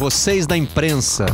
vocês da imprensa.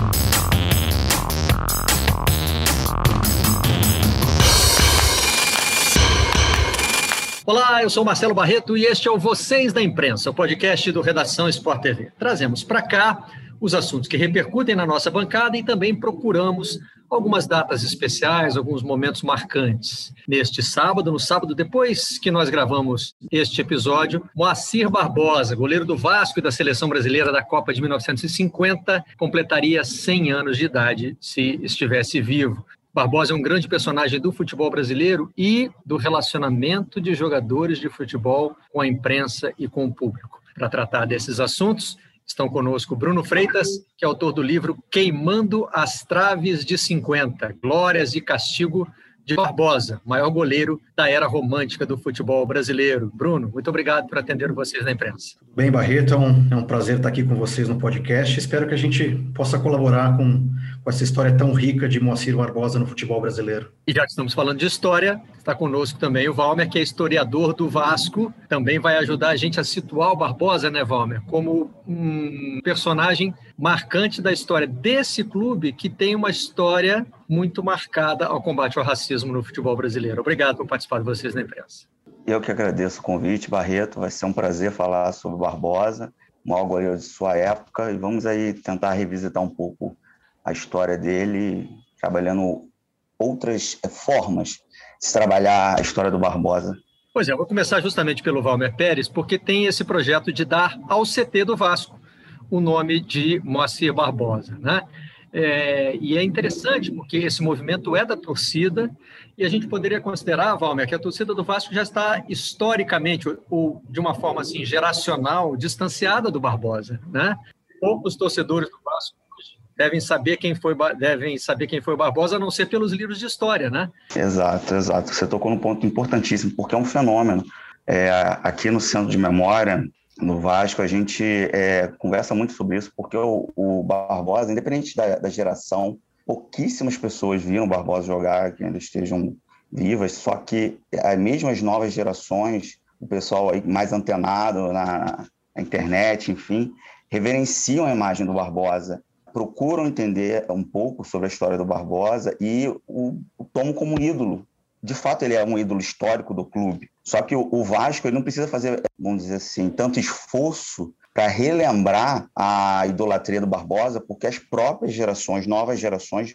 Olá, eu sou Marcelo Barreto e este é o Vocês da Imprensa, o podcast do Redação Sport TV. Trazemos para cá os assuntos que repercutem na nossa bancada e também procuramos algumas datas especiais, alguns momentos marcantes. Neste sábado, no sábado depois que nós gravamos este episódio, Moacir Barbosa, goleiro do Vasco e da seleção brasileira da Copa de 1950, completaria 100 anos de idade se estivesse vivo. Barbosa é um grande personagem do futebol brasileiro e do relacionamento de jogadores de futebol com a imprensa e com o público. Para tratar desses assuntos, estão conosco Bruno Freitas, que é autor do livro Queimando as Traves de 50, Glórias e Castigo de Barbosa, maior goleiro da era romântica do futebol brasileiro. Bruno, muito obrigado por atender vocês na imprensa. Bem, Barreto, é um, é um prazer estar aqui com vocês no podcast. Espero que a gente possa colaborar com, com essa história tão rica de Moacir Barbosa no futebol brasileiro. E já que estamos falando de história, está conosco também o Valmer, que é historiador do Vasco. Também vai ajudar a gente a situar o Barbosa, né, Valmer, como um personagem marcante da história desse clube que tem uma história muito marcada ao combate ao racismo no futebol brasileiro. Obrigado por participar de vocês na imprensa. Eu que agradeço o convite, Barreto. Vai ser um prazer falar sobre Barbosa, o maior goleiro de sua época, e vamos aí tentar revisitar um pouco a história dele, trabalhando outras formas de se trabalhar a história do Barbosa. Pois é, vou começar justamente pelo Valmer Pérez, porque tem esse projeto de dar ao CT do Vasco o nome de Moacir Barbosa, né? É, e é interessante porque esse movimento é da torcida e a gente poderia considerar, Valmer, que a torcida do Vasco já está historicamente ou de uma forma assim geracional distanciada do Barbosa, né? Poucos torcedores do Vasco devem saber quem foi devem saber quem foi o Barbosa, a não ser pelos livros de história, né? Exato, exato. Você tocou num ponto importantíssimo porque é um fenômeno. É, aqui no Centro de Memória no Vasco, a gente é, conversa muito sobre isso, porque o, o Barbosa, independente da, da, geração, pouquíssimas pessoas viram o Barbosa jogar, que ainda estejam vivas, só que as mesmas novas gerações, o pessoal aí mais antenado na, na internet, enfim, reverenciam a imagem do Barbosa, procuram entender um pouco sobre a história do Barbosa e o, o tomam como ídolo. De fato, ele é um ídolo histórico do clube só que o, Vasco ele não precisa fazer, vamos dizer assim, tanto esforço para relembrar a idolatria do Barbosa, porque as próprias gerações, novas gerações,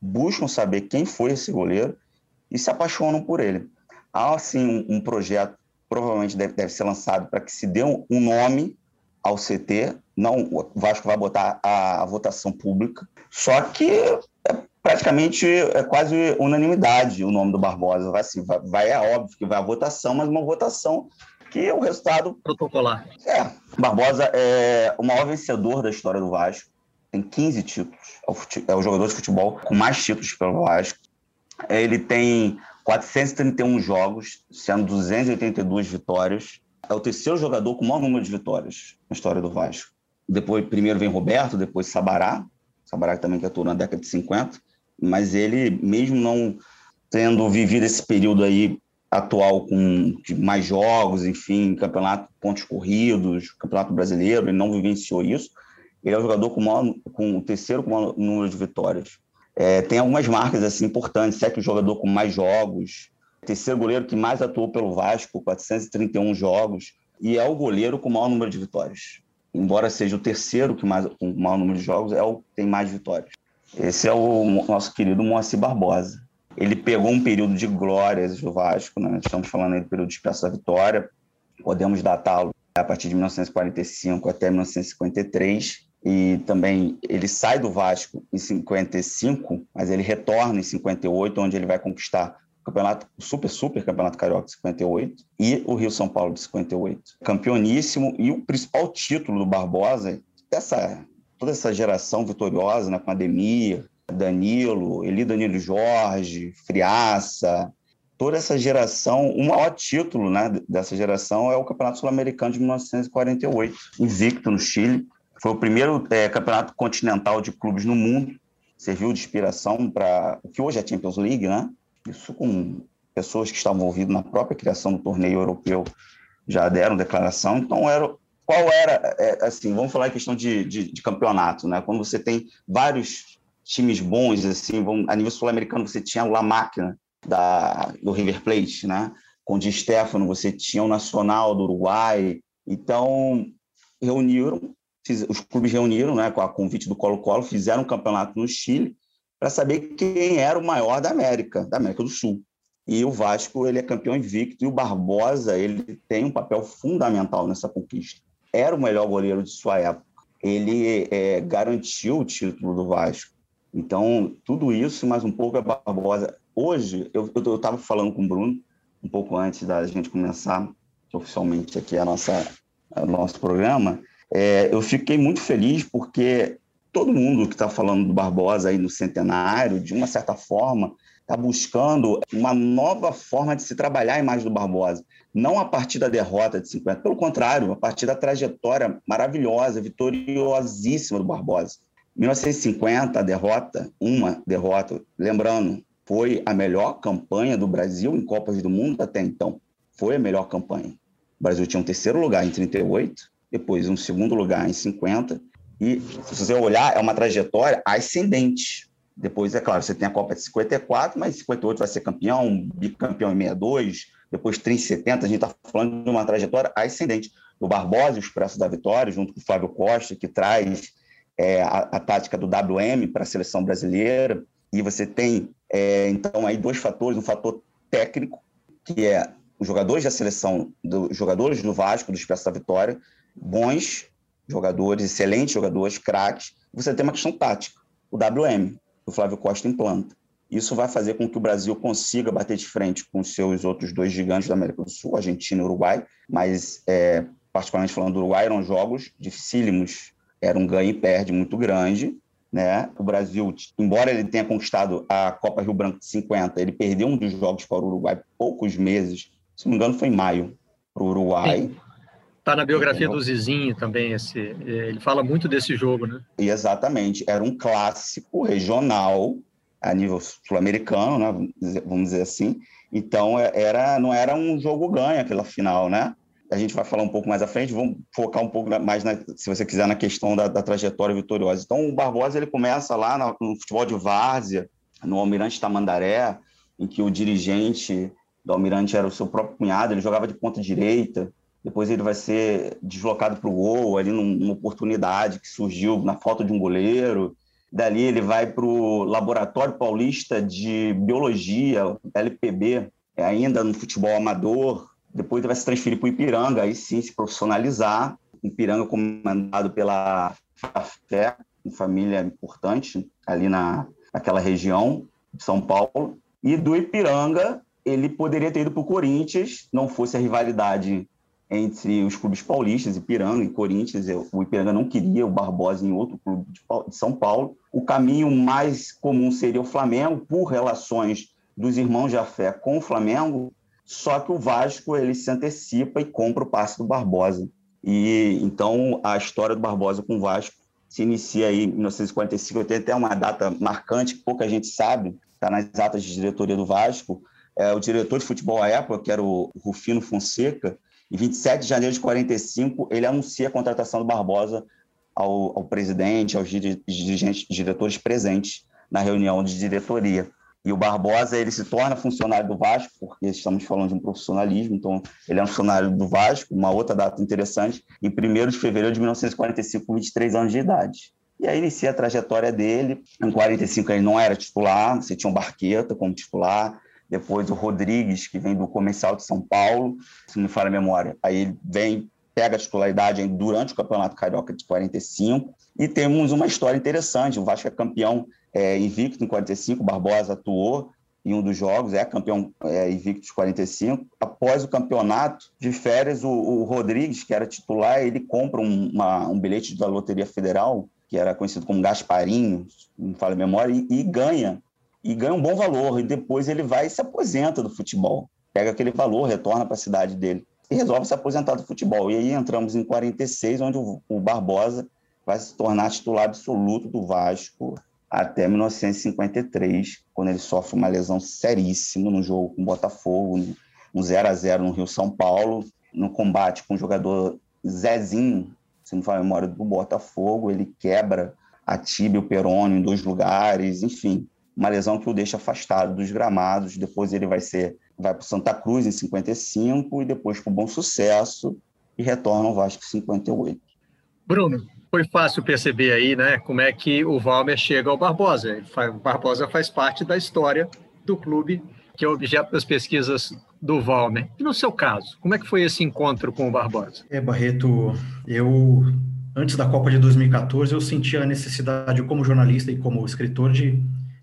buscam saber quem foi esse goleiro e se apaixonam por ele. Há, assim, um, um projeto, provavelmente deve, deve ser lançado para que se dê um, um, nome ao CT, não, o Vasco vai botar a, a votação pública, só que é praticamente é quase unanimidade o nome do Barbosa. Vai, assim, vai, vai, é óbvio que vai a votação, mas uma votação que o resultado protocolar. É, Barbosa é o maior vencedor da história do Vasco. Tem 15 títulos. É o é jogador de futebol com mais títulos pelo Vasco. Ele tem 431 jogos, sendo 282 vitórias. É o terceiro jogador com o maior número de vitórias na história do Vasco. Depois, primeiro vem Roberto, depois Sabará. Sabará também que atuou na década de 50 mas ele, mesmo não tendo vivido esse período aí atual com mais jogos, enfim, campeonato pontos corridos, campeonato brasileiro, ele não vivenciou isso. Ele é o jogador com, maior, com o terceiro com o maior número de vitórias. É, tem algumas marcas assim importantes, é o jogador com mais jogos, terceiro goleiro que mais atuou pelo Vasco, 431 jogos, e é o goleiro com o maior número de vitórias. Embora seja o terceiro que mais com o maior número de jogos, é o que tem mais vitórias. Esse é o nosso querido Moacir Barbosa. Ele pegou um período de glórias do Vasco, né? estamos falando aí do período de da Vitória, podemos datá-lo a partir de 1945 até 1953, e também ele sai do Vasco em 55, mas ele retorna em 58, onde ele vai conquistar campeonato, Super Super Campeonato Carioca de 58 e o Rio São Paulo de 58. Campeoníssimo e o principal título do Barbosa, toda essa geração vitoriosa, né, com Ademir, Danilo, Eli Danilo Jorge, Friaça, toda essa geração, o maior título né, dessa geração é o Campeonato Sul-Americano de 1948, invicto no Chile. Foi o primeiro é, campeonato continental de clubes no mundo, serviu de inspiração para o que hoje é a Champions League, né? Isso com pessoas que estavam envolvidas na própria criação do torneio europeu já deram declaração. Então, era qual era, é, assim, vamos falar em questão de, de, de, campeonato, né? Quando você tem vários times bons, assim, vamos, a nível sul-americano você tinha La Máquina da, do River Plate, né? Com o Di Stefano, você tinha o Nacional do Uruguai. Então, reuniram, os clubes reuniram, né, com a convite do Colo-Colo, fizeram um campeonato no Chile para saber quem era o maior da América, da América do Sul. E o Vasco, ele é campeão invicto e o Barbosa, ele tem um papel fundamental nessa conquista. Era o melhor goleiro de sua época. Ele é, garantiu o título do Vasco. Então, tudo isso, mais um pouco é Barbosa. Hoje, eu estava falando com o Bruno, um pouco antes da gente começar oficialmente aqui a nossa, o nosso programa, é, eu fiquei muito feliz porque todo mundo que está falando do Barbosa aí no centenário, de uma certa forma, está buscando uma nova forma de se trabalhar a imagem do Barbosa. Não a partir da derrota de 50, pelo contrário, a partir da trajetória maravilhosa, vitoriosíssima do Barbosa. 1950, a derrota, uma derrota, lembrando, foi a melhor campanha do Brasil em Copas do Mundo até então. Foi a melhor campanha. O Brasil tinha um terceiro lugar em 38, depois um segundo lugar em 50, e se você olhar, é uma trajetória ascendente. Depois, é claro, você tem a Copa de 54, mas 58 vai ser campeão, bicampeão em 62, depois 30 e 70, a gente está falando de uma trajetória ascendente. O Barbosa, o Expresso da Vitória, junto com o Flávio Costa, que traz é, a, a, tática do WM para a seleção brasileira, e você tem, é, então, aí dois fatores, um fator técnico, que é os jogadores da seleção, dos jogadores do Vasco, do Expresso da Vitória, bons jogadores, excelentes jogadores, craques, você tem uma questão tática, o WM, o Flávio Costa implanta. Isso vai fazer com que o Brasil consiga bater de frente com seus outros dois gigantes da América do Sul, Argentina e Uruguai, mas, é, particularmente falando do Uruguai, eram jogos dificílimos, era um ganho e perde muito grande, né? O Brasil, embora ele tenha conquistado a Copa Rio Branco de 50, ele perdeu um dos jogos para o Uruguai poucos meses, se não me engano foi em maio, para o Uruguai. Sim. Está na biografia do Zizinho também, esse, ele fala muito desse jogo, né? Exatamente, era um clássico regional a nível sul-americano, né? vamos dizer assim. Então é, era, não era um jogo ganho aquela final, né? A gente vai falar um pouco mais à frente, vamos focar um pouco mais, na, se você quiser, na questão da, da, trajetória vitoriosa. Então o Barbosa ele começa lá no, no futebol de várzea, no Almirante Tamandaré, em que o dirigente do Almirante era o seu próprio cunhado, ele jogava de ponta direita, depois ele vai ser deslocado para o gol, ali numa oportunidade que surgiu na falta de um goleiro. Dali ele vai para o Laboratório Paulista de Biologia, LPB, ainda no futebol amador. Depois ele vai se transferir para o Ipiranga, aí sim se profissionalizar. Ipiranga comandado pela Fé, uma família importante ali na, naquela região de São Paulo. E do Ipiranga ele poderia ter ido para o Corinthians, não fosse a rivalidade entre os clubes paulistas, Ipiranga e Corinthians. O Ipiranga não queria o Barbosa em outro clube de São Paulo. O caminho mais comum seria o Flamengo, por relações dos irmãos Jafé com o Flamengo, só que o Vasco ele se antecipa e compra o passe do Barbosa. E então a história do Barbosa com o Vasco se inicia aí em 1945. Tem até uma data marcante que pouca gente sabe, está nas atas de diretoria do Vasco. É, o diretor de futebol à época, que era o Rufino Fonseca, em 27 de janeiro de 45, ele anuncia a contratação do Barbosa ao, ao presidente, aos dirigentes, diretores presentes na reunião de diretoria. E o Barbosa ele se torna funcionário do Vasco, porque estamos falando de um profissionalismo, então ele é um funcionário do Vasco. Uma outra data interessante, em 1 de fevereiro de 1945, com 23 anos de idade. E aí inicia a trajetória dele. Em 45 ele não era titular, você tinha um Barqueta como titular, depois o Rodrigues, que vem do Comercial de São Paulo, se não me falha a memória. Aí ele vem, pega a titularidade durante o Campeonato Carioca de 45. E temos uma história interessante: o Vasco é campeão é, invicto em 45, o Barbosa atuou em um dos jogos, é campeão é, invicto de 45. Após o campeonato de férias, o, o Rodrigues, que era titular, ele compra um, uma, um bilhete da Loteria Federal, que era conhecido como Gasparinho, não me falha a memória, e, e ganha e ganha um bom valor. E depois ele vai e se aposenta do futebol. Pega aquele valor, retorna para a cidade dele e resolve se aposentar do futebol. E aí entramos em 46, onde o Barbosa vai se tornar titular absoluto do Vasco até 1953, quando ele sofre uma lesão seríssima no jogo com o Botafogo, um 0 a 0 no Rio São Paulo, no combate com o jogador Zezinho, se não for a memória do Botafogo, ele quebra a tíbia e o perônio em dois lugares, enfim, uma lesão que o deixa afastado dos gramados. Depois ele vai ser vai para Santa Cruz em 55 e depois para o Bom Sucesso e retorna ao Vasco em 58. Bruno, foi fácil perceber aí, né, como é que o Valmer chega ao Barbosa. O Barbosa faz parte da história do clube, que é objeto das pesquisas do Valmer. E no seu caso, como é que foi esse encontro com o Barbosa? É, Barreto, eu antes da Copa de 2014 eu senti a necessidade como jornalista e como escritor de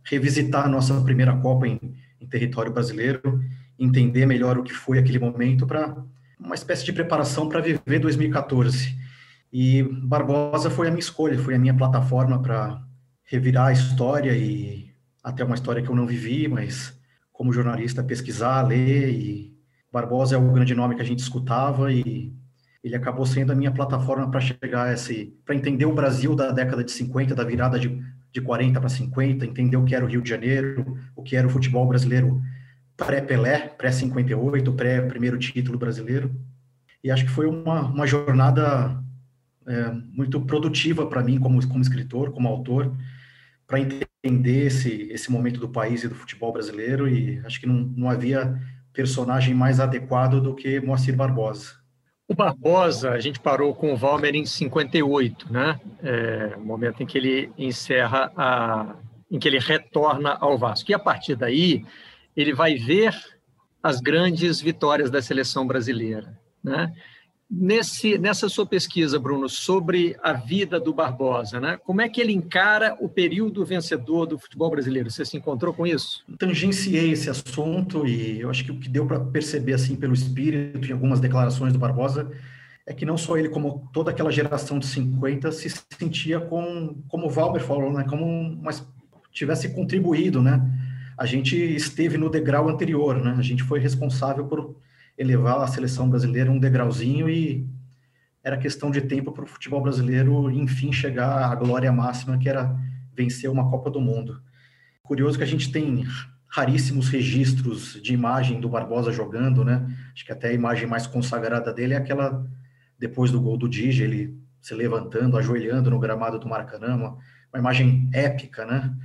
revisitar a nossa primeira Copa em, em território brasileiro, entender melhor o que foi aquele momento para uma espécie de preparação para viver 2014. E Barbosa foi a minha escolha, foi a minha plataforma para revirar a história e até uma história que eu não vivi, mas como jornalista pesquisar, ler e Barbosa é o grande nome que a gente escutava e ele acabou sendo a minha plataforma para chegar a esse, para entender o Brasil da década de 50, da virada de, de 40 para 50, entender o que era o Rio de Janeiro, o que era o futebol brasileiro pré-Pelé, pré-58, pré-primeiro título brasileiro. E acho que foi uma, uma jornada é, muito produtiva para mim como, como escritor, como autor, para entender esse, esse momento do país e do futebol brasileiro. E acho que não, não havia personagem mais adequado do que Moacir Barbosa. O Barbosa, a gente parou com o Valmer em 58, né? É, momento em que ele encerra a, em que ele retorna ao Vasco. E a partir daí, ele vai ver as grandes vitórias da seleção brasileira. Né? Nesse, nessa sua pesquisa, Bruno, sobre a vida do Barbosa, né? como é que ele encara o período vencedor do futebol brasileiro? Você se encontrou com isso? Tangenciei esse assunto e eu acho que o que deu para perceber assim pelo espírito em algumas declarações do Barbosa é que não só ele, como toda aquela geração de 50 se sentia com, como o Valber falou, né? como uma, tivesse contribuído, né? a gente esteve no degrau anterior, né? A gente foi responsável por elevar a seleção brasileira um degrauzinho e era questão de tempo para o futebol brasileiro, enfim, chegar à glória máxima, que era vencer uma Copa do Mundo. Curioso que a gente tem raríssimos registros de imagem do Barbosa jogando, né? Acho que até a imagem mais consagrada dele é aquela depois do gol do Digi, ele se levantando, ajoelhando no gramado do Maracanã, uma, uma imagem épica, né?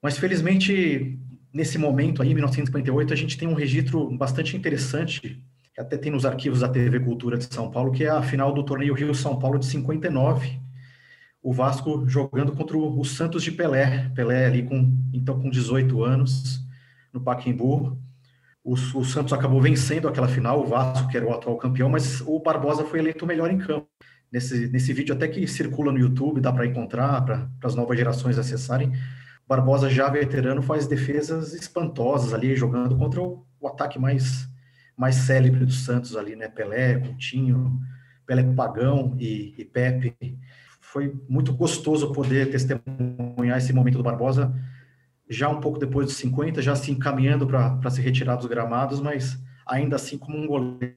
Mas felizmente nesse momento aí, 1958, a gente tem um registro bastante interessante, que até tem nos arquivos da TV Cultura de São Paulo, que é a final do torneio Rio-São Paulo de 59, o Vasco jogando contra o Santos de Pelé, Pelé ali com, então com 18 anos, no Pacaembu, o, o Santos acabou vencendo aquela final, o Vasco, que era o atual campeão, mas o Barbosa foi eleito o melhor em campo. Nesse, nesse vídeo até que circula no YouTube, dá para encontrar, para as novas gerações acessarem, Barbosa, já veterano, faz defesas espantosas ali, jogando contra o, o ataque mais, mais célebre do Santos ali, né? Pelé, Coutinho, Pelé Pagão e, e Pepe. Foi muito gostoso poder testemunhar esse momento do Barbosa, já um pouco depois dos 50, já se encaminhando para se retirar dos gramados, mas ainda assim como um goleiro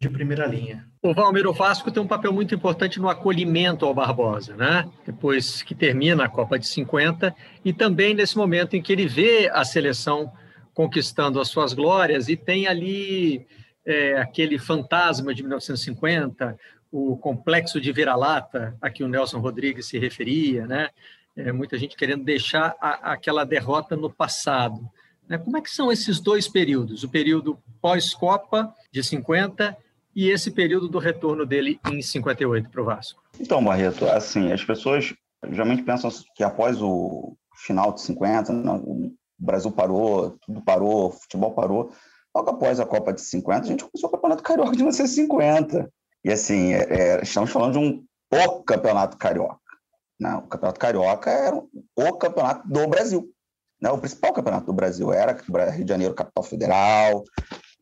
de primeira linha. O Valmir, Vasco tem um papel muito importante no acolhimento ao Barbosa, né? Depois que termina a Copa de 50 e também nesse momento em que ele vê a seleção conquistando as suas glórias e tem ali é, aquele fantasma de 1950, o complexo de vira-lata a que o Nelson Rodrigues se referia, né? É, muita gente querendo deixar a, aquela derrota no passado. Né? Como é que são esses dois períodos? O período pós-Copa de 50 e esse período do retorno dele em 58 para o Vasco? Então, Barreto, assim, as pessoas geralmente pensam que após o final de 50, o Brasil parou, tudo parou, o futebol parou. Logo após a Copa de 50, a gente começou o Campeonato Carioca de 1950. E assim, é, é, estamos falando de um o Campeonato Carioca. Né? O Campeonato Carioca era o campeonato do Brasil. Né? O principal campeonato do Brasil era Rio de Janeiro, capital federal,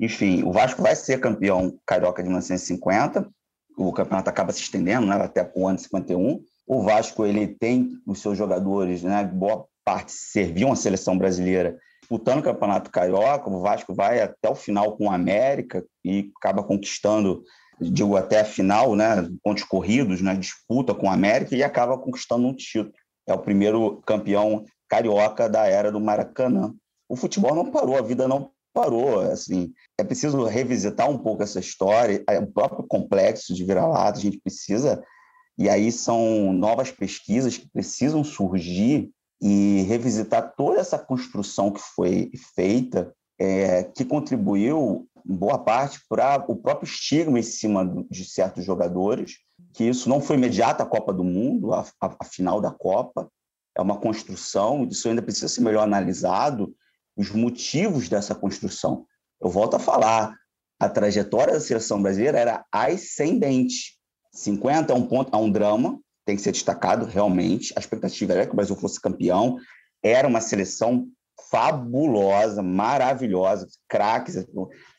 enfim, o Vasco vai ser campeão carioca de 1950. O campeonato acaba se estendendo né, até o ano de 51. O Vasco ele tem os seus jogadores, né, boa parte serviam a seleção brasileira disputando o campeonato carioca. O Vasco vai até o final com o América e acaba conquistando, digo até a final, né, pontos corridos, né, disputa com o América e acaba conquistando um título. É o primeiro campeão carioca da era do Maracanã. O futebol não parou, a vida não parou. Assim, é preciso revisitar um pouco essa história, o próprio complexo de vira-lata, a gente precisa, e aí são novas pesquisas que precisam surgir e revisitar toda essa construção que foi feita, é, que contribuiu, em boa parte, para o próprio estigma em cima de certos jogadores, que isso não foi imediato a Copa do Mundo, a, a, a final da Copa, é uma construção, isso ainda precisa ser melhor analisado, os motivos dessa construção. Eu volto a falar, a trajetória da seleção brasileira era ascendente. 50 é um ponto, é um drama, tem que ser destacado realmente. A expectativa era que o Brasil fosse campeão. Era uma seleção fabulosa, maravilhosa, craques,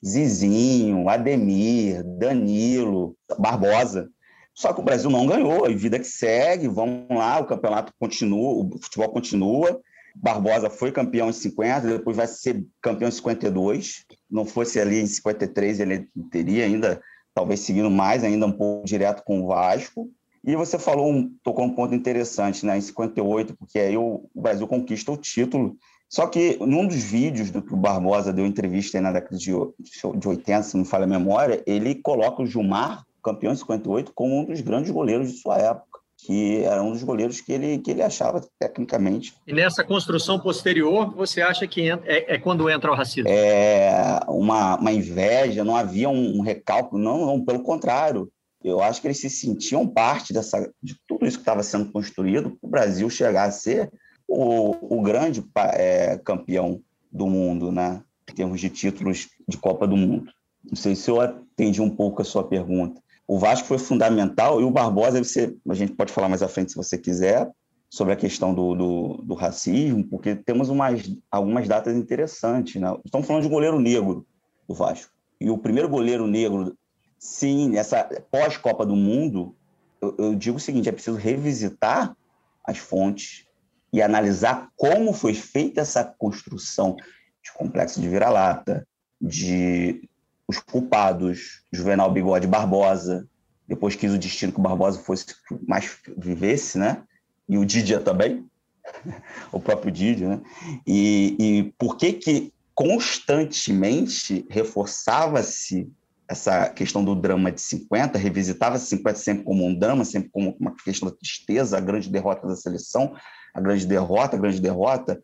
Zizinho, Ademir, Danilo, Barbosa. Só que o Brasil não ganhou, e vida que segue, vamos lá, o campeonato continua, o futebol continua. Barbosa foi campeão em 50, depois vai ser campeão em 52. Não fosse ali em 53, ele teria ainda, talvez seguindo mais, ainda um pouco direto com o Vasco. E você falou, um, tocou um ponto interessante, né? Em 58, porque aí o, o Brasil conquista o título. Só que num dos vídeos do que o Barbosa deu entrevista na década de, de 80, se não me falha a memória, ele coloca o Gilmar, campeão em 58, como um dos grandes goleiros de sua época que era um dos goleiros que ele, que ele achava tecnicamente. E nessa construção posterior, você acha que é, é quando entra o racismo? É uma, uma inveja, não havia um, um recálculo, não, não, pelo contrário. Eu acho que eles se sentiam parte dessa, de tudo isso que estava sendo construído para o Brasil chegar a ser o, o grande é, campeão do mundo, né? em termos de títulos de Copa do Mundo. Não sei se eu atendi um pouco a sua pergunta. O Vasco foi fundamental e o Barbosa, você, a gente pode falar mais à frente se você quiser, sobre a questão do, do, do racismo, porque temos umas, algumas datas interessantes. Né? Estamos falando de goleiro negro do Vasco. E o primeiro goleiro negro Sim, nessa pós-Copa do Mundo, eu, eu, digo o seguinte: é preciso revisitar as fontes e analisar como foi feita essa construção de complexo de vira-lata, de os culpados, Juvenal Bigode Barbosa, depois quis o destino que o Barbosa fosse mais vivesse, né? E o Didia também, o próprio Didia, né? E, e por que que constantemente reforçava-se essa questão do drama de 50, revisitava 50 sempre como um drama, sempre como uma questão da tristeza, a grande derrota da seleção, a grande derrota, a grande derrota,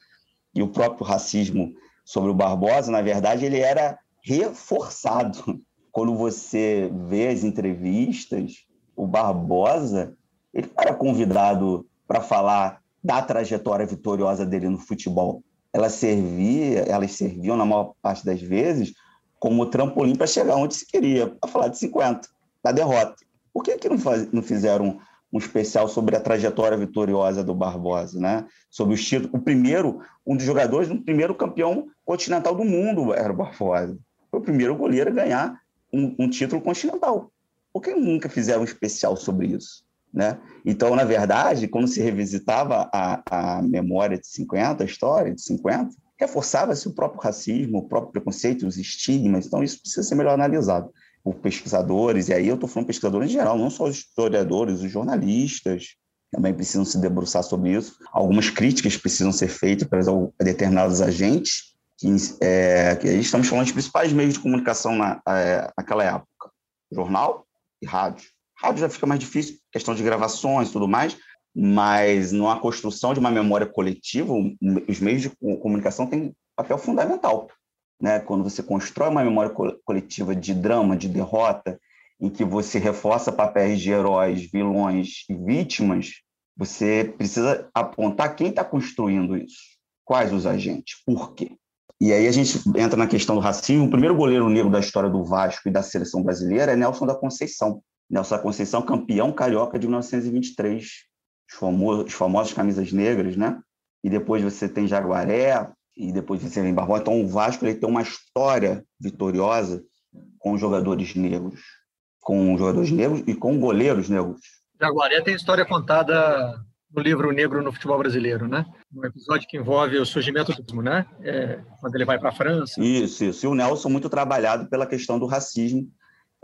e o próprio racismo sobre o Barbosa, na verdade, ele era reforçado. Quando você vê as entrevistas, o Barbosa, ele era convidado para falar da trajetória vitoriosa dele no futebol. Ela servia, elas serviam, na maior parte das vezes, como trampolim para chegar onde se queria, para falar de 50, da derrota. Por que, que não, faz, não fizeram um especial sobre a trajetória vitoriosa do Barbosa, né? Sobre os títulos. O primeiro, um dos jogadores, o primeiro campeão continental do mundo era o Barbosa. Foi o primeiro goleiro a ganhar um, um título continental. Por que nunca fizeram um especial sobre isso? Né? Então, na verdade, quando se revisitava a, a memória de 50, a história de 50, reforçava-se o próprio racismo, o próprio preconceito, os estigmas. Então, isso precisa ser melhor analisado por pesquisadores, e aí eu estou falando pesquisadores em geral, não só os historiadores, os jornalistas também precisam se debruçar sobre isso. Algumas críticas precisam ser feitas para determinados agentes, que, é, que estamos falando dos principais meios de comunicação na, é, naquela época: jornal e rádio. Rádio já fica mais difícil, questão de gravações e tudo mais, mas numa construção de uma memória coletiva, os meios de comunicação têm papel fundamental. Né? Quando você constrói uma memória coletiva de drama, de derrota, em que você reforça papéis de heróis, vilões e vítimas, você precisa apontar quem está construindo isso, quais os agentes, por quê. E aí a gente entra na questão do racismo. O primeiro goleiro negro da história do Vasco e da seleção brasileira é Nelson da Conceição. Nelson da Conceição, campeão carioca de 1923 os famosos, os famosos camisas negras, né? E depois você tem Jaguaré, e depois você vem Barbosa. Então, o Vasco ele tem uma história vitoriosa com jogadores negros, com jogadores negros e com goleiros negros. Jaguaré tem história contada no livro Negro no Futebol Brasileiro, né? Um episódio que envolve o surgimento do né? É, quando ele vai para a França. Isso, isso. E o Nelson muito trabalhado pela questão do racismo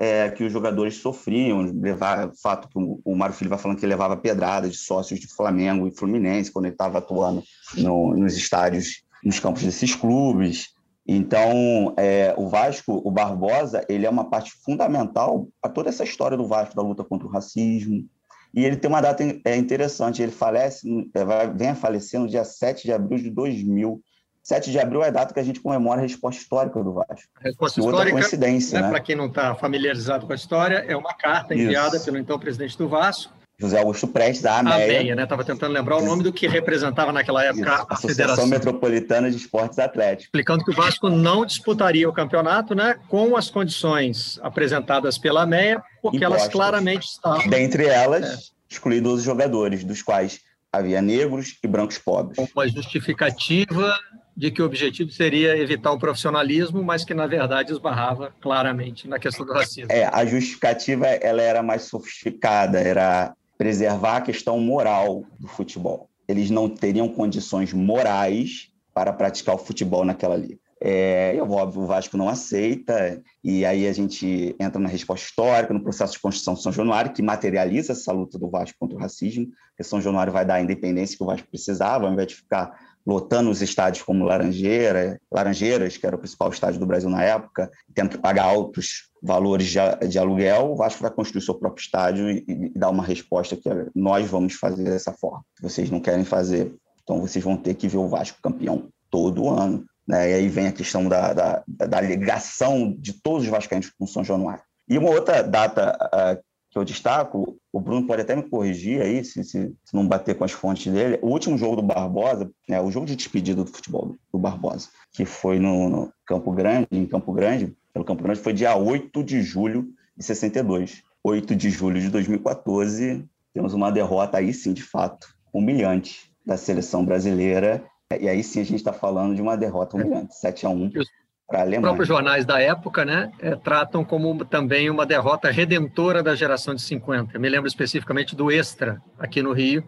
é, que os jogadores sofriam, levar fato que o Mário Filho vai falando que levava pedrada de sócios de Flamengo e Fluminense quando ele estava atuando no, nos estádios, nos campos desses clubes. Então, é, o Vasco, o Barbosa, ele é uma parte fundamental a toda essa história do Vasco, da luta contra o racismo. E ele tem uma data é, interessante, ele falece, é, vem a falecer no dia 7 de abril de 2000. 7 de abril é a data que a gente comemora a resposta histórica do Vasco. A resposta e histórica, coincidência, né, né? para quem não está familiarizado com a história, é uma carta enviada Isso. pelo então presidente do Vasco, José Augusto Prestes, da a AMEA, AMEA, né? Estava tentando lembrar o nome do que representava naquela época Isso, a Associação federação. Metropolitana de Esportes Atléticos. Explicando que o Vasco não disputaria o campeonato, né? Com as condições apresentadas pela AMEA, porque elas Impostas. claramente estavam Dentre elas, É. excluídos os jogadores, dos quais havia negros e brancos pobres. uma justificativa de que o objetivo seria evitar o profissionalismo, mas que na verdade esbarrava claramente na questão do racismo. É, a justificativa ela era mais sofisticada, era preservar a questão moral do futebol. Eles não teriam condições morais para praticar o futebol naquela liga. É, e, óbvio, o Vasco não aceita, e aí a gente entra na resposta histórica, no processo de construção de São Januário, que materializa essa luta do Vasco contra o racismo, porque São Januário vai dar a independência que o Vasco precisava, ao invés de ficar lotando os estádios como Laranjeira, Laranjeiras, que era o principal estádio do Brasil na época, tendo que pagar altos valores de, de aluguel, o Vasco vai construir seu próprio estádio e, e dar uma resposta que é, nós vamos fazer dessa forma. Vocês não querem fazer, então vocês vão ter que ver o Vasco campeão todo ano. Né? E aí vem a questão da, da, da ligação de todos os vascaínos com São Januário. E uma outra data uh, que eu destaco, o Bruno pode até me corrigir aí, se, se, se, não bater com as fontes dele, o último jogo do Barbosa, né, o jogo de despedida do futebol do Barbosa, que foi no, no Campo Grande, em Campo Grande, pelo Campo Grande, foi dia 8 de julho de 62. 8 de julho de 2014, temos uma derrota aí sim, de fato, humilhante da seleção brasileira. E aí sim a gente está falando de uma derrota humilhante, 7 a 1 para a Alemanha. Os próprios jornais da época né, é, tratam como também uma derrota redentora da geração de 50. Eu me lembro especificamente do Extra, aqui no Rio,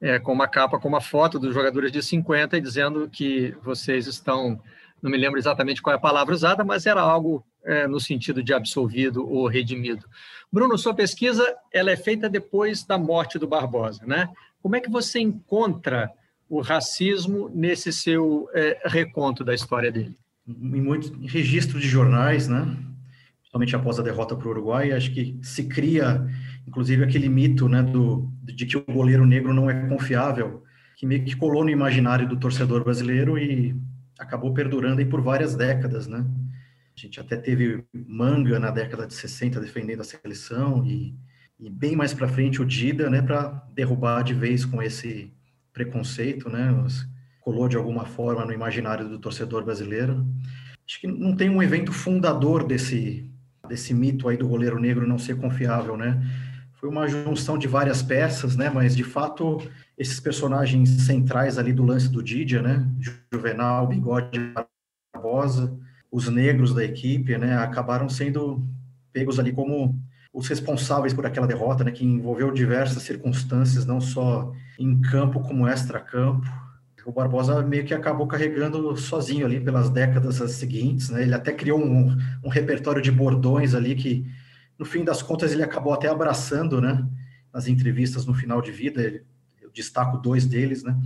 é, com uma capa com uma foto dos jogadores de 50 e dizendo que vocês estão, não me lembro exatamente qual é a palavra usada, mas era algo é, no sentido de absolvido ou redimido. Bruno, sua pesquisa ela é feita depois da morte do Barbosa, né? Como é que você encontra o racismo nesse seu é, reconto da história dele? Em muito em registro de jornais, né? Principalmente após a derrota para o Uruguai, acho que se cria, inclusive, aquele mito, né, do de que o goleiro negro não é confiável, que meio que colou no imaginário do torcedor brasileiro e acabou perdurando aí por várias décadas, né? A gente até teve manga na década de 60 defendendo a seleção e, e bem mais para frente o Dida, né, para derrubar de vez com esse preconceito, né? Colou de alguma forma no imaginário do torcedor brasileiro. Acho que não tem um evento fundador desse desse mito aí do goleiro negro não ser confiável, né? Foi uma junção de várias peças, né? Mas de fato esses personagens centrais ali do lance do Didia, né? Juvenal, Bigode, Barbosa, os negros da equipe, né? Acabaram sendo pegos ali como os responsáveis por aquela derrota, né? Que envolveu diversas circunstâncias, não só em campo como extra-campo. O Barbosa meio que acabou carregando sozinho ali pelas décadas seguintes, né? Ele até criou um, um repertório de bordões ali que, no fim das contas, ele acabou até abraçando, né? Nas entrevistas no final de vida, eu destaco dois deles, né?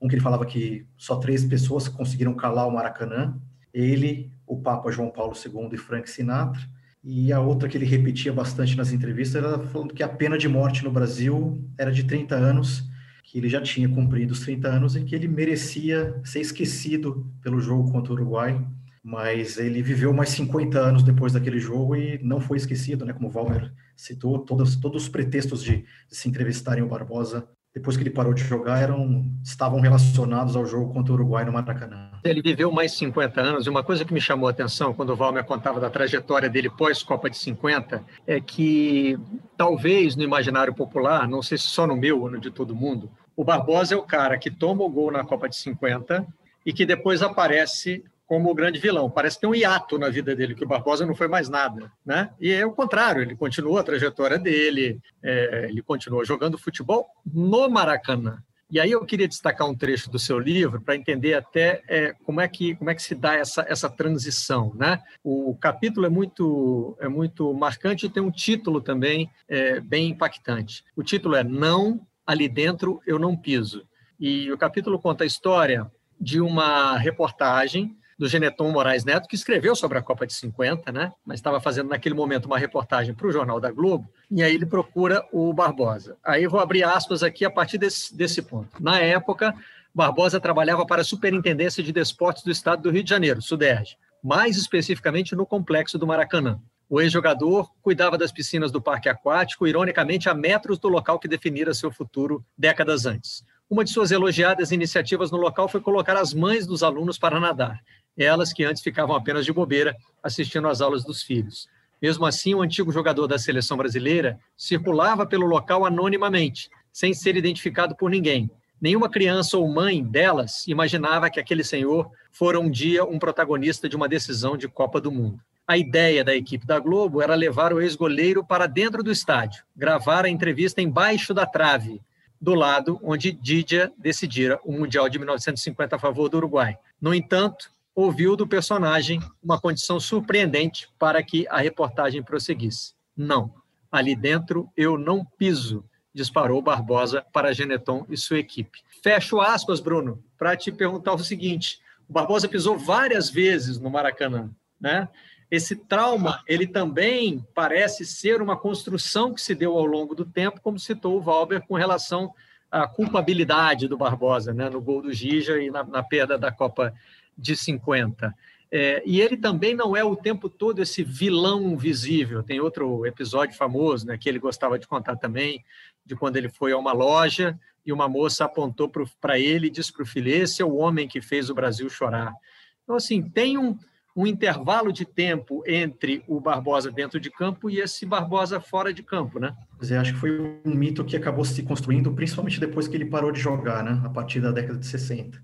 Um que ele falava que só três pessoas conseguiram calar o Maracanã, ele, o Papa João Paulo II e Frank Sinatra, e a outra que ele repetia bastante nas entrevistas era falando que a pena de morte no Brasil era de 30 anos, que ele já tinha cumprido os 30 anos e que ele merecia ser esquecido pelo jogo contra o Uruguai, mas ele viveu mais 50 anos depois daquele jogo e não foi esquecido, né? Como o Valmer citou, todos, todos os pretextos de, de se entrevistarem o Barbosa depois que ele parou de jogar, eram, estavam relacionados ao jogo contra o Uruguai no Maracanã. Ele viveu mais 50 anos, e uma coisa que me chamou a atenção quando o Valmer contava da trajetória dele pós-Copa de 50 é que, talvez no imaginário popular, não sei se só no meu ou no de todo mundo, o Barbosa é o cara que toma o gol na Copa de 50 e que depois aparece como o grande vilão. Parece ter um hiato na vida dele, que o Barbosa não foi mais nada, né? E é o contrário, ele continuou a trajetória dele, é, ele continuou jogando futebol no Maracanã. E aí eu queria destacar um trecho do seu livro para entender até é, como, é que, como é que se dá essa, essa transição, né? O capítulo é muito, é muito marcante e tem um título também é, bem impactante. O título é Não, ali dentro eu não piso. E o capítulo conta a história de uma reportagem do Geneton Moraes Neto, que escreveu sobre a Copa de 50, né? Mas estava fazendo naquele momento uma reportagem para o Jornal da Globo, e aí ele procura o Barbosa. Aí vou abrir aspas aqui a partir desse, desse ponto. Na época, Barbosa trabalhava para a Superintendência de Desportos do Estado do Rio de Janeiro, SUDERJ, mais especificamente no complexo do Maracanã. O ex-jogador cuidava das piscinas do parque aquático, ironicamente a metros do local que definira seu futuro décadas antes. Uma de suas elogiadas iniciativas no local foi colocar as mães dos alunos para nadar, elas que antes ficavam apenas de bobeira assistindo às aulas dos filhos. Mesmo assim, o antigo jogador da seleção brasileira circulava pelo local anonimamente, sem ser identificado por ninguém. Nenhuma criança ou mãe delas imaginava que aquele senhor fora um dia um protagonista de uma decisão de Copa do Mundo. A ideia da equipe da Globo era levar o ex-goleiro para dentro do estádio, gravar a entrevista embaixo da trave, do lado onde Didia decidira o Mundial de 1950 a favor do Uruguai. No entanto, ouviu do personagem uma condição surpreendente para que a reportagem prosseguisse. Não, ali dentro eu não piso, disparou Barbosa para Geneton e sua equipe. Fecho aspas, Bruno, para te perguntar o seguinte: o Barbosa pisou várias vezes no Maracanã, né? Esse trauma, ele também parece ser uma construção que se deu ao longo do tempo, como citou o Valber, com relação à culpabilidade do Barbosa, né, no gol do Gija e na, na perda da Copa de 50. É, e ele também não é o tempo todo esse vilão visível. Tem outro episódio famoso, né, que ele gostava de contar também, de quando ele foi a uma loja e uma moça apontou para ele e disse para o filho: Esse é o homem que fez o Brasil chorar. Então, assim, tem um, um intervalo de tempo entre o Barbosa dentro de campo e esse Barbosa fora de campo, né? Pois é, acho que foi um mito que acabou se construindo, principalmente depois que ele parou de jogar, né? A partir da década de 60.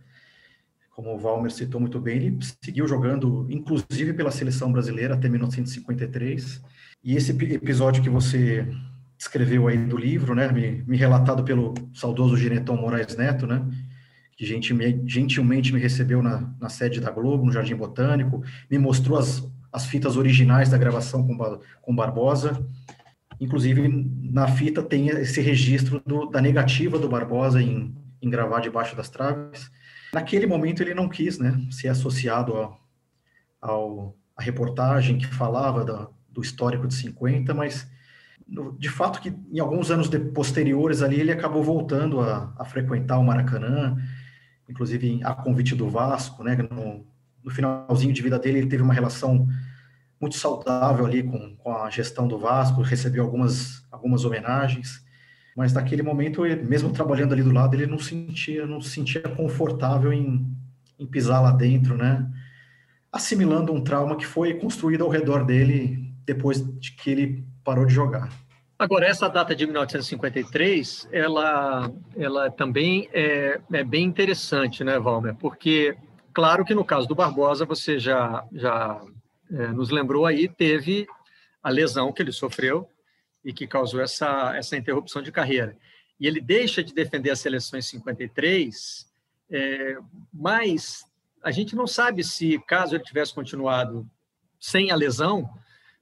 Como o Valmer citou muito bem, ele seguiu jogando, inclusive pela seleção brasileira, até 1953. E esse episódio que você escreveu aí do livro, né? Me, me relatado pelo saudoso Geneton Moraes Neto, né? que gentilmente me recebeu na, na sede da Globo, no Jardim Botânico, me mostrou as, as fitas originais da gravação com, com Barbosa. Inclusive, na fita tem esse registro do, da negativa do Barbosa em, em gravar debaixo das traves. Naquele momento, ele não quis né, ser associado ao, ao, à reportagem que falava da, do histórico de 50, mas de fato que em alguns anos de, posteriores ali ele acabou voltando a, a frequentar o Maracanã, inclusive a convite do Vasco, né? No, no, finalzinho de vida dele, ele teve uma relação muito saudável ali com, com a gestão do Vasco, recebeu algumas, algumas homenagens, mas naquele momento, ele, mesmo trabalhando ali do lado, ele não sentia, não se sentia confortável em, em pisar lá dentro, né? Assimilando um trauma que foi construído ao redor dele depois de que ele parou de jogar. Agora, essa data de 1953, ela, ela também é, é bem interessante, né, Valmer? Porque, claro que no caso do Barbosa, você já, já é, nos lembrou aí, teve a lesão que ele sofreu e que causou essa, essa interrupção de carreira. E ele deixa de defender a seleção em 53, é, mas a gente não sabe se, caso ele tivesse continuado sem a lesão,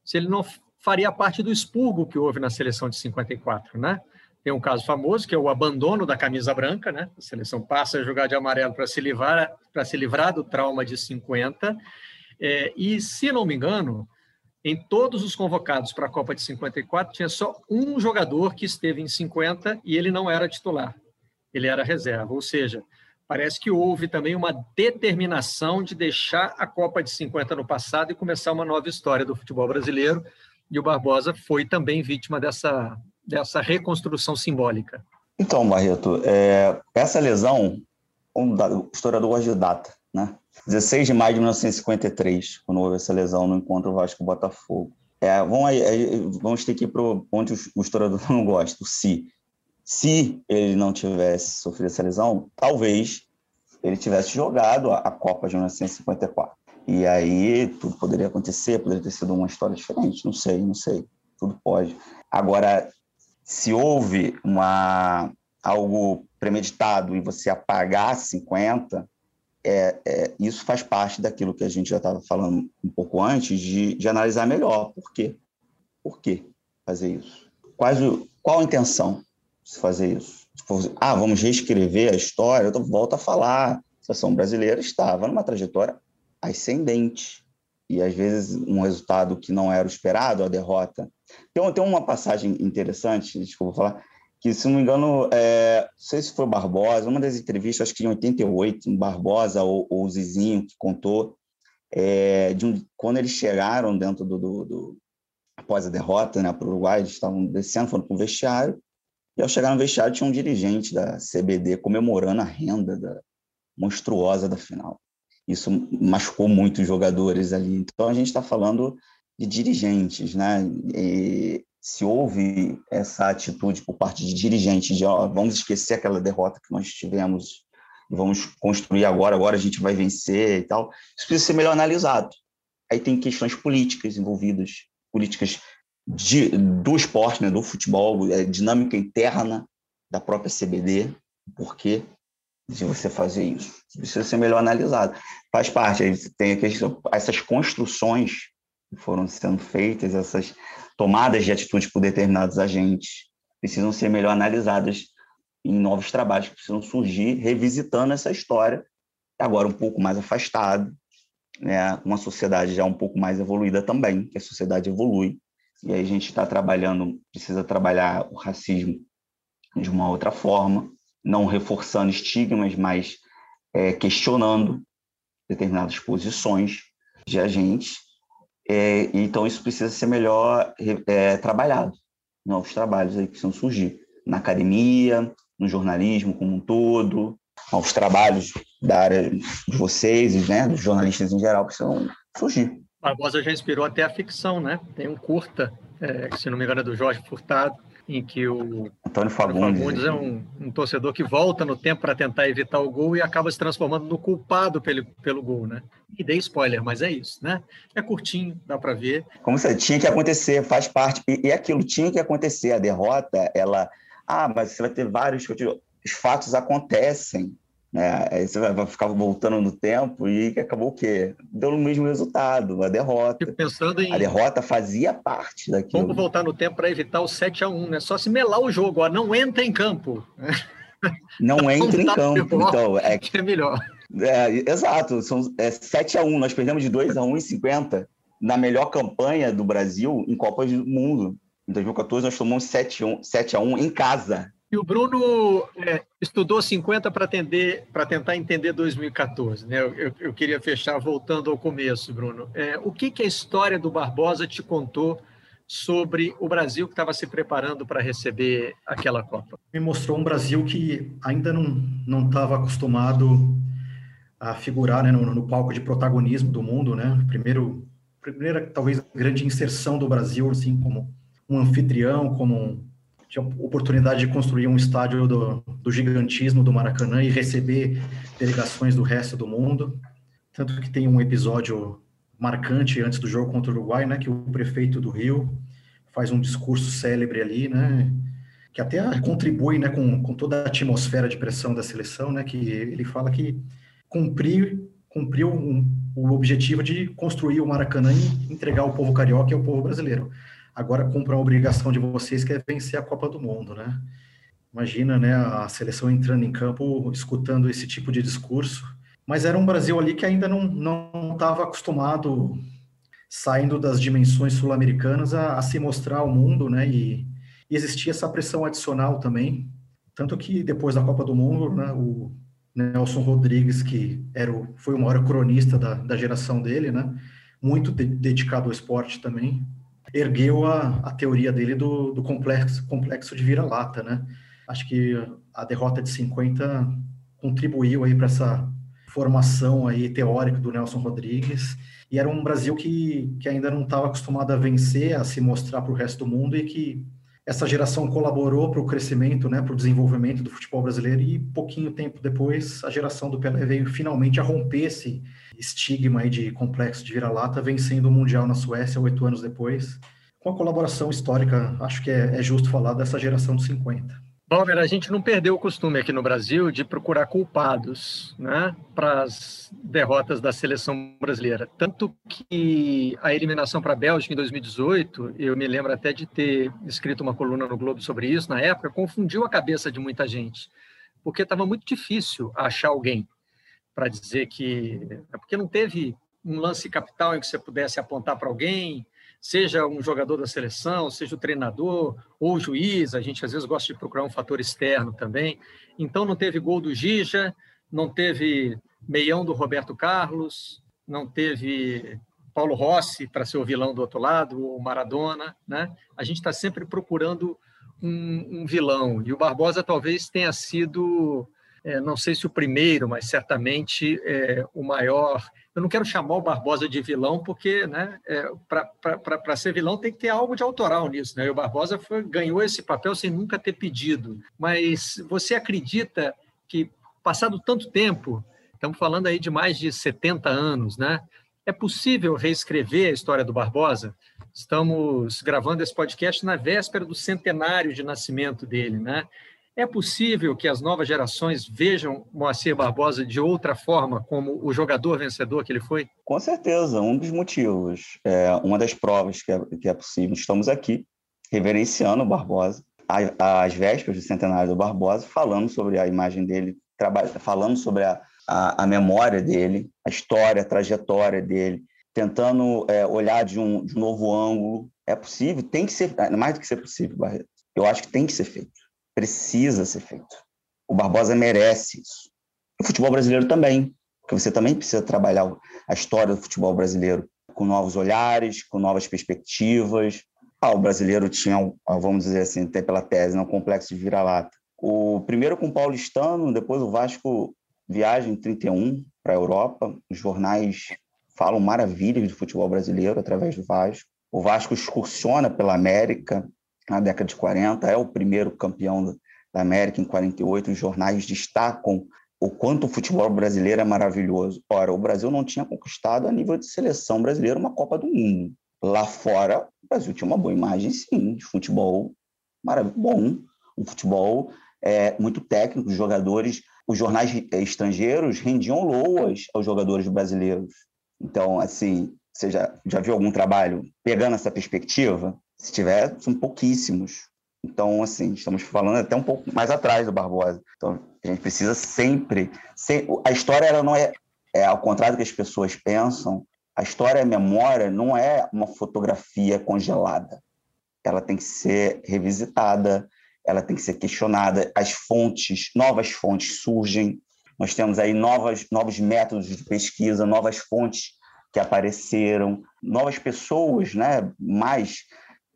se ele não faria parte do expurgo que houve na seleção de 54, né? Tem um caso famoso que é o abandono da camisa branca, né? A seleção passa a jogar de amarelo para se livrar para se livrar do trauma de 50. É, e se não me engano, em todos os convocados para a Copa de 54 tinha só um jogador que esteve em 50 e ele não era titular. Ele era reserva, ou seja, parece que houve também uma determinação de deixar a Copa de 50 no passado e começar uma nova história do futebol brasileiro e o Barbosa foi também vítima dessa, dessa reconstrução simbólica. Então, Barreto, é, essa lesão, um o historiador gosta de data, né? 16 de maio de 1953, quando houve essa lesão no encontro Vasco-Botafogo. É, vamos, aí, vamos ter que ir para onde o historiador não gosta, o se. Se ele não tivesse sofrido essa lesão, talvez ele tivesse jogado a, a Copa de 1954. E aí tudo poderia acontecer, poderia ter sido uma história diferente, não sei, não sei, tudo pode. Agora, se houve uma algo premeditado e você apagar 50, é, é, isso faz parte daquilo que a gente já estava falando um pouco antes, de, de analisar melhor. Por quê? Por que fazer isso? Quais, qual a intenção de fazer isso? Tipo, ah, vamos reescrever a história? Eu volto a falar. A seleção brasileira estava numa trajetória ascendente. E às vezes um resultado que não era o esperado, a derrota. Tem, tem uma passagem interessante, desculpa falar, que se não me engano, é, não sei se foi Barbosa, uma das entrevistas, acho que em 88, um Barbosa ou, ou o Zizinho que contou, é, de um, quando eles chegaram dentro do, do, do após a derrota né, para o Uruguai, eles estavam descendo, foram para o vestiário, e ao chegar no vestiário tinha um dirigente da CBD comemorando a renda da, monstruosa da final. Isso machucou muitos jogadores ali. Então a gente está falando de dirigentes, né? E se houve essa atitude por parte de dirigentes de ó, vamos esquecer aquela derrota que nós tivemos e vamos construir agora, agora a gente vai vencer e tal, isso precisa ser melhor analisado. Aí tem questões políticas envolvidas, políticas de, do esporte, né, do futebol, é, dinâmica interna da própria CBD, por que de você fazer isso. Precisa ser melhor analisado. Faz parte, tem questão, essas construções que foram sendo feitas, essas tomadas de atitude por determinados agentes, precisam ser melhor analisadas em novos trabalhos que precisam surgir, revisitando essa história, agora um pouco mais afastado, né? uma sociedade já um pouco mais evoluída também, que a sociedade evolui, e aí a gente está trabalhando, precisa trabalhar o racismo de uma outra forma, não reforçando estigmas, mas é, questionando determinadas posições de agentes. É, então, isso precisa ser melhor é, trabalhado. Novos trabalhos aí precisam surgir na academia, no jornalismo como um todo, aos trabalhos da área de vocês, né, dos jornalistas em geral, precisam surgir. Barbosa já inspirou até a ficção, né? Tem um curta, é, que se não me engano é do Jorge Furtado, em que o Antônio Fagundes, Fagundes é um, um, torcedor que volta no tempo para tentar evitar o gol e acaba se transformando no culpado pelo, pelo gol, né? E dei spoiler, mas é isso, né? É curtinho, dá para ver. Como você tinha que acontecer, faz parte e, e aquilo tinha que acontecer. A derrota, ela, ah, mas você vai ter vários, os fatos acontecem. Né? Aí você vai ficar voltando no tempo e acabou o quê? Deu o mesmo resultado, a derrota. pensando em... A derrota fazia parte daquilo. Vamos voltar no tempo para evitar o 7 a 1 né? Só se melar o jogo, ó, não entra em campo. Não entra em campo, então. É, que é melhor. É, exato, são é 7 a 1 nós perdemos de 2 a 1 em 50 na melhor campanha do Brasil em Copas do Mundo. Em 2014 nós tomamos 7 a 1, 7 a 1 em casa. E o Bruno é, estudou 50 para tentar entender 2014. Né? Eu, eu, queria fechar voltando ao começo, Bruno. É, o que, que a história do Barbosa te contou sobre o Brasil que estava se preparando para receber aquela Copa? Me mostrou um Brasil que ainda não estava acostumado a figurar né, no, no, palco de protagonismo do mundo. Né? Primeiro, primeira, talvez, grande inserção do Brasil assim, como um anfitrião, como um tinha oportunidade de construir um estádio do, do gigantismo do Maracanã e receber delegações do resto do mundo. Tanto que tem um episódio marcante antes do jogo contra o Uruguai, né, que o prefeito do Rio faz um discurso célebre ali, né, que até contribui, né, com, com toda a atmosfera de pressão da seleção, né, que ele fala que cumprir cumpriu um, o objetivo de construir o Maracanã e entregar ao povo carioca e ao povo brasileiro agora cumpra a obrigação de vocês que é vencer a Copa do Mundo, né? Imagina, né, a seleção entrando em campo, escutando esse tipo de discurso. Mas era um Brasil ali que ainda não não estava acostumado, saindo das dimensões sul-americanas, a, a, se mostrar ao mundo, né? E, e, existia essa pressão adicional também. Tanto que depois da Copa do Mundo, né, o Nelson Rodrigues, que era o, foi o maior cronista da, da geração dele, né? Muito de, dedicado ao esporte também, ergueu a, a teoria dele do, do complexo, complexo de vira-lata, né? Acho que a derrota de 50 contribuiu aí para essa formação aí teórica do Nelson Rodrigues e era um Brasil que, que ainda não estava acostumado a vencer, a se mostrar para o resto do mundo e que essa geração colaborou para o crescimento, né, para o desenvolvimento do futebol brasileiro e pouquinho tempo depois a geração do Pelé veio finalmente a romper esse estigma de complexo de vira-lata, vencendo o Mundial na Suécia oito anos depois, com a colaboração histórica, acho que é, é justo falar dessa geração dos 50. Balmer, a gente não perdeu o costume aqui no Brasil de procurar culpados né, para as derrotas da seleção brasileira. Tanto que a eliminação para a Bélgica em 2018, eu me lembro até de ter escrito uma coluna no Globo sobre isso na época, confundiu a cabeça de muita gente, porque estava muito difícil achar alguém para dizer que. É porque não teve um lance capital em que você pudesse apontar para alguém, seja um jogador da seleção, seja o treinador ou o juiz, a gente às vezes gosta de procurar um fator externo também. Então não teve gol do Gija, não teve meião do Roberto Carlos, não teve Paulo Rossi para ser o vilão do outro lado, o Maradona, né? A gente está sempre procurando um, um, vilão e o Barbosa talvez tenha sido, é, não sei se o primeiro, mas certamente é, o maior. Eu não quero chamar o Barbosa de vilão porque, né? É, para ser vilão tem que ter algo de autoral nisso, né? E o Barbosa foi, ganhou esse papel sem nunca ter pedido. Mas você acredita que passado tanto tempo Estamos falando aí de mais de 70 anos, né? É possível reescrever a história do Barbosa? Estamos gravando esse podcast na véspera do centenário de nascimento dele, né? É possível que as novas gerações vejam Moacir Barbosa de outra forma, como o jogador vencedor que ele foi? Com certeza, um dos motivos, é, uma das provas que é, que é possível. Estamos aqui reverenciando o Barbosa, às vésperas do centenário do Barbosa, falando sobre a imagem dele, falando sobre a, a, a memória dele, a história, a trajetória dele, tentando é, olhar de um, de um novo ângulo. É possível, tem que ser, mais do que ser possível, Barreto. Eu acho que tem que ser feito. Precisa ser feito. O Barbosa merece isso. O futebol brasileiro também, porque você também precisa trabalhar a história do futebol brasileiro com novos olhares, com novas perspectivas. Ah, o brasileiro tinha, vamos dizer assim, até pela tese, né, um complexo de vira-lata. O primeiro com o paulistano, depois o Vasco viagem 31 para a Europa. Os jornais falam maravilhas do futebol brasileiro através do Vasco. O Vasco excursiona pela América na década de 40, é o primeiro campeão da América em 48. Os jornais destacam o quanto o futebol brasileiro é maravilhoso. Ora, o Brasil não tinha conquistado a nível de seleção brasileira uma Copa do Mundo. Lá fora, o Brasil tinha uma boa imagem, sim, de futebol maravilhoso, bom, um futebol é, muito técnico, jogadores os jornais estrangeiros rendiam loas aos jogadores brasileiros. Então, assim, você já, já viu algum trabalho pegando essa perspectiva? Se tiver, são pouquíssimos. Então, assim, estamos falando até um pouco mais atrás do Barbosa. Então, a gente precisa sempre... a história, ela não é, é... Ao contrário do que as pessoas pensam, a história a memória não é uma fotografia congelada. Ela tem que ser revisitada, ela tem que ser questionada, as fontes, novas fontes surgem, nós temos aí novas, novos métodos de pesquisa, novas fontes que apareceram, novas pessoas, né, mais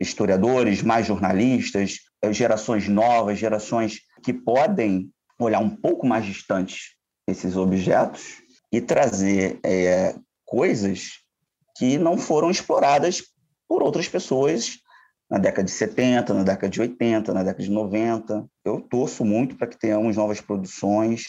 historiadores, mais jornalistas, eh, gerações novas, gerações que podem olhar um pouco mais distante esses objetos e trazer é, coisas que não foram exploradas por outras pessoas na década de 70, na década de 80, na década de 90. Eu torço muito para que tenhamos novas produções,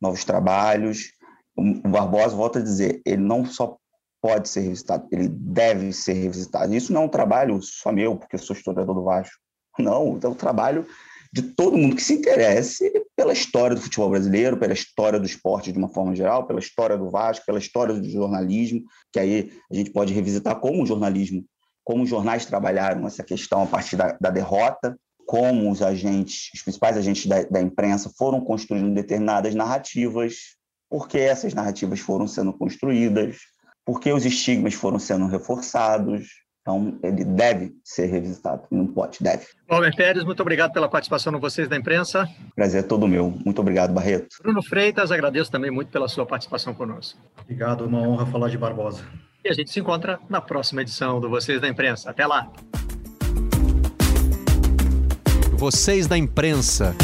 novos trabalhos. O Barbosa, volta a dizer, ele não só pode ser revisitado, ele deve ser revisitado. Isso não é um trabalho só meu, porque eu sou historiador do Vasco. Não, é um trabalho de todo mundo que se interesse pela história do futebol brasileiro, pela história do esporte de uma forma geral, pela história do Vasco, pela história do jornalismo, que aí a gente pode revisitar como o jornalismo como os jornais trabalharam essa questão a partir da, da derrota, como os agentes, os principais agentes da, da, imprensa foram construindo determinadas narrativas, porque essas narrativas foram sendo construídas, porque os estigmas foram sendo reforçados. Então, ele deve ser revisitado, não pode, deve. Albert Pérez, muito obrigado pela participação no Vocês da Imprensa. Prazer é todo meu. Muito obrigado, Barreto. Bruno Freitas, agradeço também muito pela sua participação conosco. Obrigado, uma honra falar de Barbosa. E a gente se encontra na próxima edição do Vocês da Imprensa. Até lá! Vocês da Imprensa.